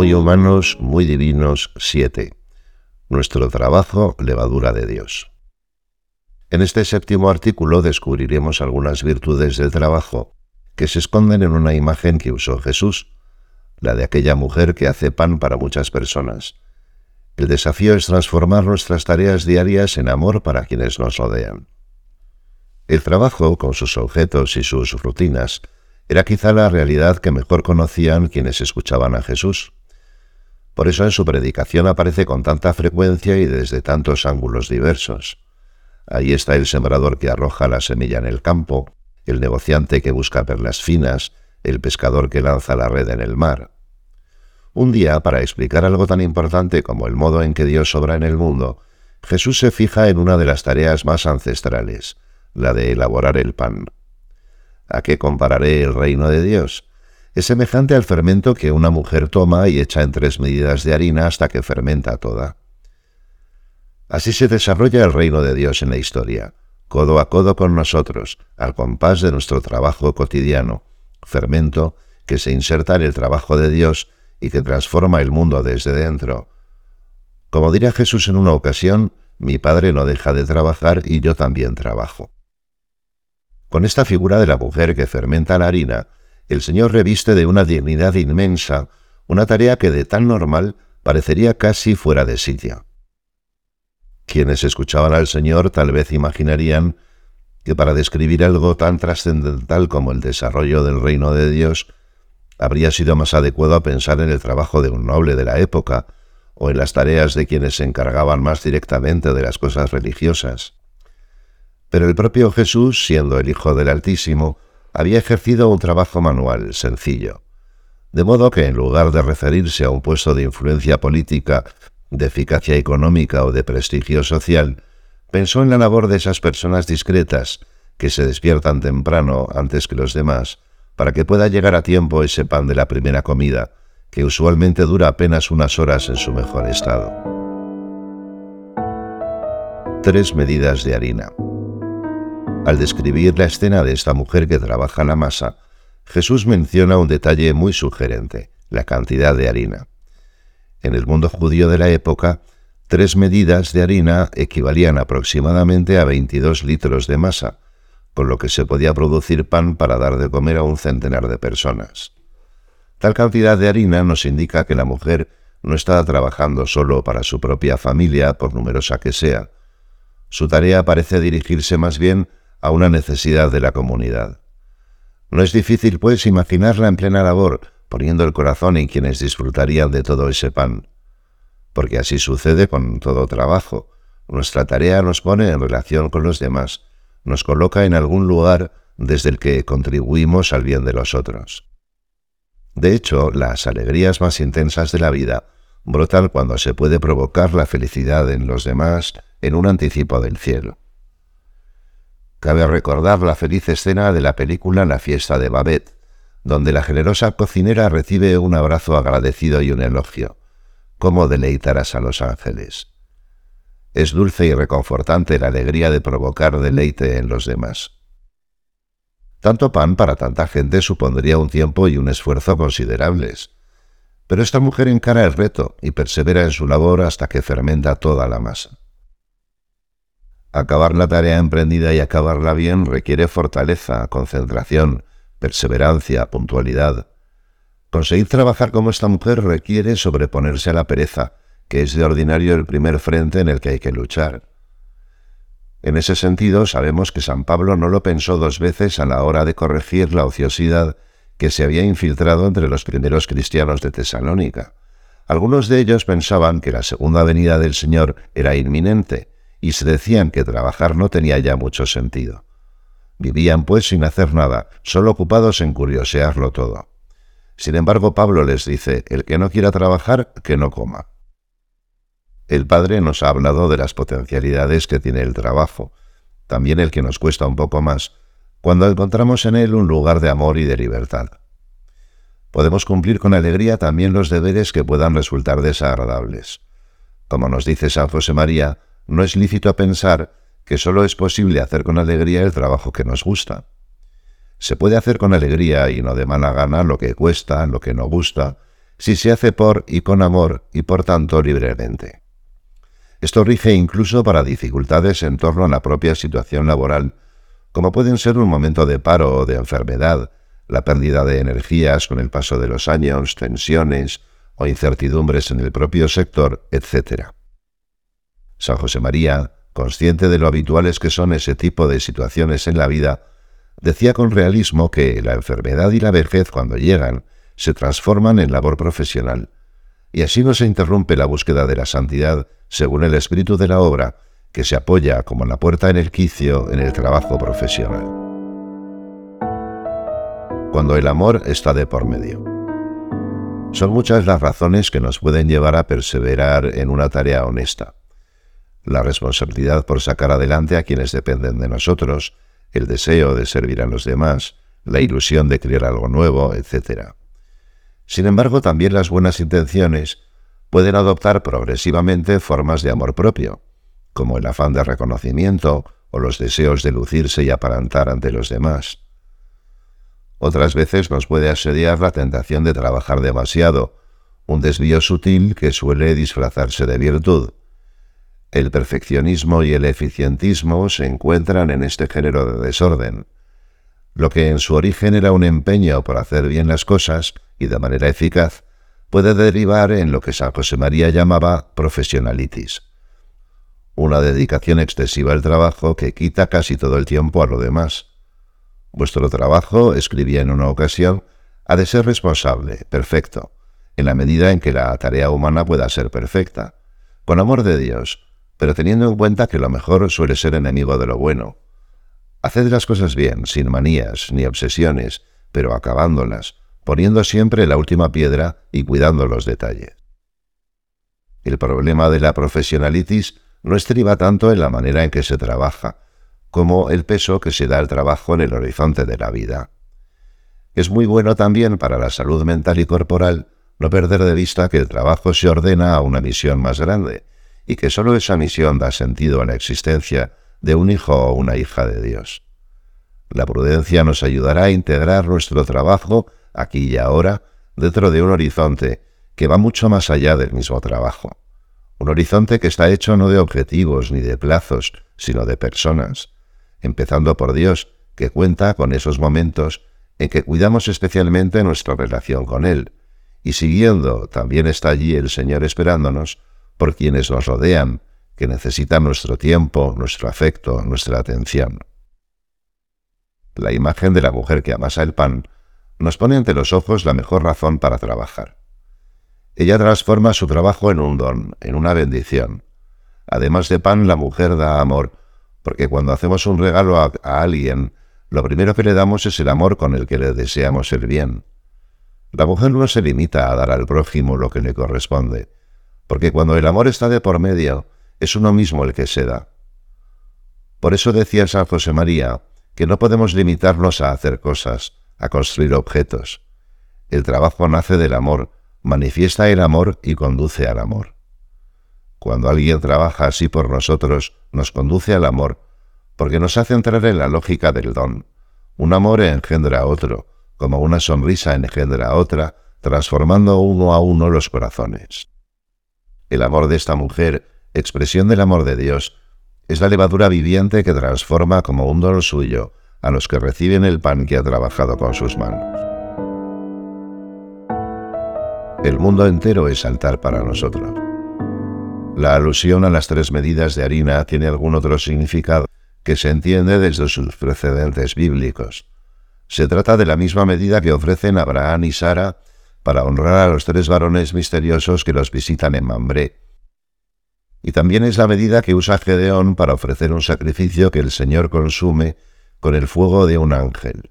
Muy humanos, muy divinos 7. Nuestro trabajo, levadura de Dios. En este séptimo artículo descubriremos algunas virtudes del trabajo que se esconden en una imagen que usó Jesús, la de aquella mujer que hace pan para muchas personas. El desafío es transformar nuestras tareas diarias en amor para quienes nos rodean. El trabajo, con sus objetos y sus rutinas, era quizá la realidad que mejor conocían quienes escuchaban a Jesús. Por eso en su predicación aparece con tanta frecuencia y desde tantos ángulos diversos. Ahí está el sembrador que arroja la semilla en el campo, el negociante que busca perlas finas, el pescador que lanza la red en el mar. Un día, para explicar algo tan importante como el modo en que Dios obra en el mundo, Jesús se fija en una de las tareas más ancestrales, la de elaborar el pan. ¿A qué compararé el reino de Dios? Es semejante al fermento que una mujer toma y echa en tres medidas de harina hasta que fermenta toda. Así se desarrolla el reino de Dios en la historia, codo a codo con nosotros, al compás de nuestro trabajo cotidiano, fermento que se inserta en el trabajo de Dios y que transforma el mundo desde dentro. Como dirá Jesús en una ocasión, mi Padre no deja de trabajar y yo también trabajo. Con esta figura de la mujer que fermenta la harina, el Señor reviste de una dignidad inmensa una tarea que de tan normal parecería casi fuera de sitio. Quienes escuchaban al Señor tal vez imaginarían que para describir algo tan trascendental como el desarrollo del reino de Dios, habría sido más adecuado pensar en el trabajo de un noble de la época o en las tareas de quienes se encargaban más directamente de las cosas religiosas. Pero el propio Jesús, siendo el Hijo del Altísimo, había ejercido un trabajo manual sencillo, de modo que en lugar de referirse a un puesto de influencia política, de eficacia económica o de prestigio social, pensó en la labor de esas personas discretas que se despiertan temprano antes que los demás, para que pueda llegar a tiempo ese pan de la primera comida, que usualmente dura apenas unas horas en su mejor estado. Tres medidas de harina. Al describir la escena de esta mujer que trabaja la masa, Jesús menciona un detalle muy sugerente, la cantidad de harina. En el mundo judío de la época, tres medidas de harina equivalían aproximadamente a 22 litros de masa, con lo que se podía producir pan para dar de comer a un centenar de personas. Tal cantidad de harina nos indica que la mujer no estaba trabajando solo para su propia familia, por numerosa que sea. Su tarea parece dirigirse más bien a una necesidad de la comunidad. No es difícil, pues, imaginarla en plena labor, poniendo el corazón en quienes disfrutarían de todo ese pan. Porque así sucede con todo trabajo. Nuestra tarea nos pone en relación con los demás, nos coloca en algún lugar desde el que contribuimos al bien de los otros. De hecho, las alegrías más intensas de la vida brotan cuando se puede provocar la felicidad en los demás en un anticipo del cielo. Cabe recordar la feliz escena de la película La fiesta de Babette, donde la generosa cocinera recibe un abrazo agradecido y un elogio. ¿Cómo deleitarás a los ángeles? Es dulce y reconfortante la alegría de provocar deleite en los demás. Tanto pan para tanta gente supondría un tiempo y un esfuerzo considerables. Pero esta mujer encara el reto y persevera en su labor hasta que fermenta toda la masa. Acabar la tarea emprendida y acabarla bien requiere fortaleza, concentración, perseverancia, puntualidad. Conseguir trabajar como esta mujer requiere sobreponerse a la pereza, que es de ordinario el primer frente en el que hay que luchar. En ese sentido, sabemos que San Pablo no lo pensó dos veces a la hora de corregir la ociosidad que se había infiltrado entre los primeros cristianos de Tesalónica. Algunos de ellos pensaban que la segunda venida del Señor era inminente, y se decían que trabajar no tenía ya mucho sentido. Vivían pues sin hacer nada, solo ocupados en curiosearlo todo. Sin embargo, Pablo les dice, el que no quiera trabajar, que no coma. El Padre nos ha hablado de las potencialidades que tiene el trabajo, también el que nos cuesta un poco más, cuando encontramos en él un lugar de amor y de libertad. Podemos cumplir con alegría también los deberes que puedan resultar desagradables. Como nos dice San José María, no es lícito pensar que solo es posible hacer con alegría el trabajo que nos gusta. Se puede hacer con alegría y no de mala gana lo que cuesta, lo que no gusta, si se hace por y con amor y por tanto libremente. Esto rige incluso para dificultades en torno a la propia situación laboral, como pueden ser un momento de paro o de enfermedad, la pérdida de energías con el paso de los años, tensiones o incertidumbres en el propio sector, etc. San José María, consciente de lo habituales que son ese tipo de situaciones en la vida, decía con realismo que la enfermedad y la vejez cuando llegan se transforman en labor profesional, y así no se interrumpe la búsqueda de la santidad según el espíritu de la obra, que se apoya como la puerta en el quicio en el trabajo profesional. Cuando el amor está de por medio. Son muchas las razones que nos pueden llevar a perseverar en una tarea honesta. La responsabilidad por sacar adelante a quienes dependen de nosotros, el deseo de servir a los demás, la ilusión de crear algo nuevo, etc. Sin embargo, también las buenas intenciones pueden adoptar progresivamente formas de amor propio, como el afán de reconocimiento o los deseos de lucirse y aparentar ante los demás. Otras veces nos puede asediar la tentación de trabajar demasiado, un desvío sutil que suele disfrazarse de virtud. El perfeccionismo y el eficientismo se encuentran en este género de desorden. Lo que en su origen era un empeño por hacer bien las cosas y de manera eficaz, puede derivar en lo que San José María llamaba profesionalitis, una dedicación excesiva al trabajo que quita casi todo el tiempo a lo demás. Vuestro trabajo, escribía en una ocasión, ha de ser responsable, perfecto, en la medida en que la tarea humana pueda ser perfecta, con amor de Dios, pero teniendo en cuenta que lo mejor suele ser enemigo de lo bueno. Haced las cosas bien, sin manías ni obsesiones, pero acabándolas, poniendo siempre la última piedra y cuidando los detalles. El problema de la profesionalitis no estriba tanto en la manera en que se trabaja, como el peso que se da al trabajo en el horizonte de la vida. Es muy bueno también para la salud mental y corporal no perder de vista que el trabajo se ordena a una misión más grande y que sólo esa misión da sentido a la existencia de un hijo o una hija de Dios. La prudencia nos ayudará a integrar nuestro trabajo aquí y ahora, dentro de un horizonte que va mucho más allá del mismo trabajo. Un horizonte que está hecho no de objetivos ni de plazos, sino de personas, empezando por Dios, que cuenta con esos momentos en que cuidamos especialmente nuestra relación con Él, y siguiendo también está allí el Señor esperándonos por quienes nos rodean, que necesitan nuestro tiempo, nuestro afecto, nuestra atención. La imagen de la mujer que amasa el pan nos pone ante los ojos la mejor razón para trabajar. Ella transforma su trabajo en un don, en una bendición. Además de pan, la mujer da amor, porque cuando hacemos un regalo a, alguien, lo primero que le damos es el amor con el que le deseamos el bien. La mujer no se limita a dar al prójimo lo que le corresponde, porque cuando el amor está de por medio, es uno mismo el que se da. Por eso decía San José María que no podemos limitarnos a hacer cosas, a construir objetos. El trabajo nace del amor, manifiesta el amor y conduce al amor. Cuando alguien trabaja así por nosotros, nos conduce al amor, porque nos hace entrar en la lógica del don. Un amor engendra a otro, como una sonrisa engendra a otra, transformando uno a uno los corazones. El amor de esta mujer, expresión del amor de Dios, es la levadura viviente que transforma como un don suyo a los que reciben el pan que ha trabajado con sus manos. El mundo entero es altar para nosotros. La alusión a las tres medidas de harina tiene algún otro significado que se entiende desde sus precedentes bíblicos. Se trata de la misma medida que ofrecen Abraham y Sara para honrar a los tres varones misteriosos que los visitan en Mambré. Y también es la medida que usa Gedeón para ofrecer un sacrificio que el Señor consume con el fuego de un ángel.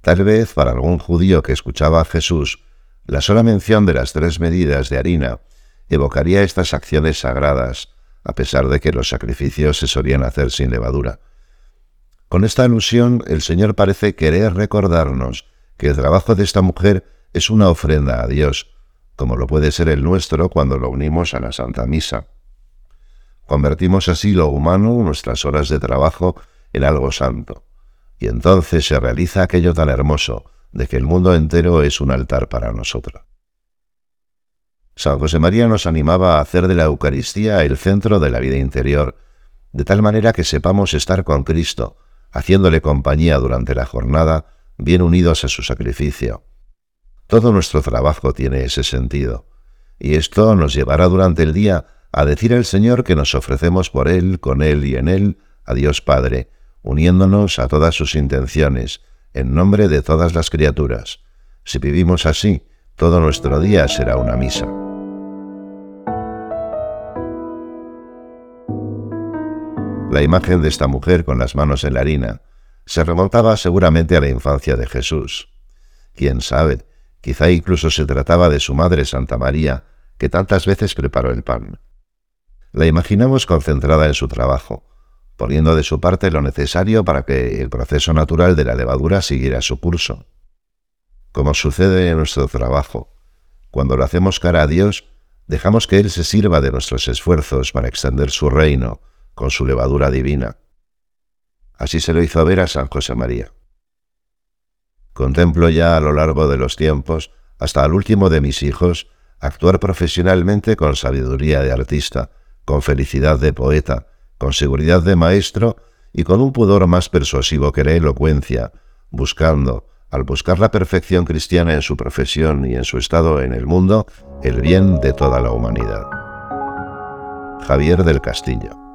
Tal vez para algún judío que escuchaba a Jesús, la sola mención de las tres medidas de harina evocaría estas acciones sagradas, a pesar de que los sacrificios se solían hacer sin levadura. Con esta alusión, el Señor parece querer recordarnos que el trabajo de esta mujer es una ofrenda a Dios, como lo puede ser el nuestro cuando lo unimos a la Santa Misa. Convertimos así lo humano, nuestras horas de trabajo, en algo santo. Y entonces se realiza aquello tan hermoso de que el mundo entero es un altar para nosotros. San José María nos animaba a hacer de la Eucaristía el centro de la vida interior, de tal manera que sepamos estar con Cristo, haciéndole compañía durante la jornada, bien unidos a su sacrificio. Todo nuestro trabajo tiene ese sentido, y esto nos llevará durante el día a decir al Señor que nos ofrecemos por Él, con Él y en Él, a Dios Padre, uniéndonos a todas sus intenciones, en nombre de todas las criaturas. Si vivimos así, todo nuestro día será una misa. La imagen de esta mujer con las manos en la harina se remontaba seguramente a la infancia de Jesús. Quién sabe, quizá incluso se trataba de su madre Santa María, que tantas veces preparó el pan. La imaginamos concentrada en su trabajo, poniendo de su parte lo necesario para que el proceso natural de la levadura siguiera su curso. Como sucede en nuestro trabajo, cuando lo hacemos cara a Dios, dejamos que Él se sirva de nuestros esfuerzos para extender su reino, con su levadura divina. Así se lo hizo ver a San José María. Contemplo ya a lo largo de los tiempos, hasta al último de mis hijos, actuar profesionalmente con sabiduría de artista, con felicidad de poeta, con seguridad de maestro y con un pudor más persuasivo que la elocuencia, buscando, al buscar la perfección cristiana en su profesión y en su estado en el mundo, el bien de toda la humanidad. Javier del Castillo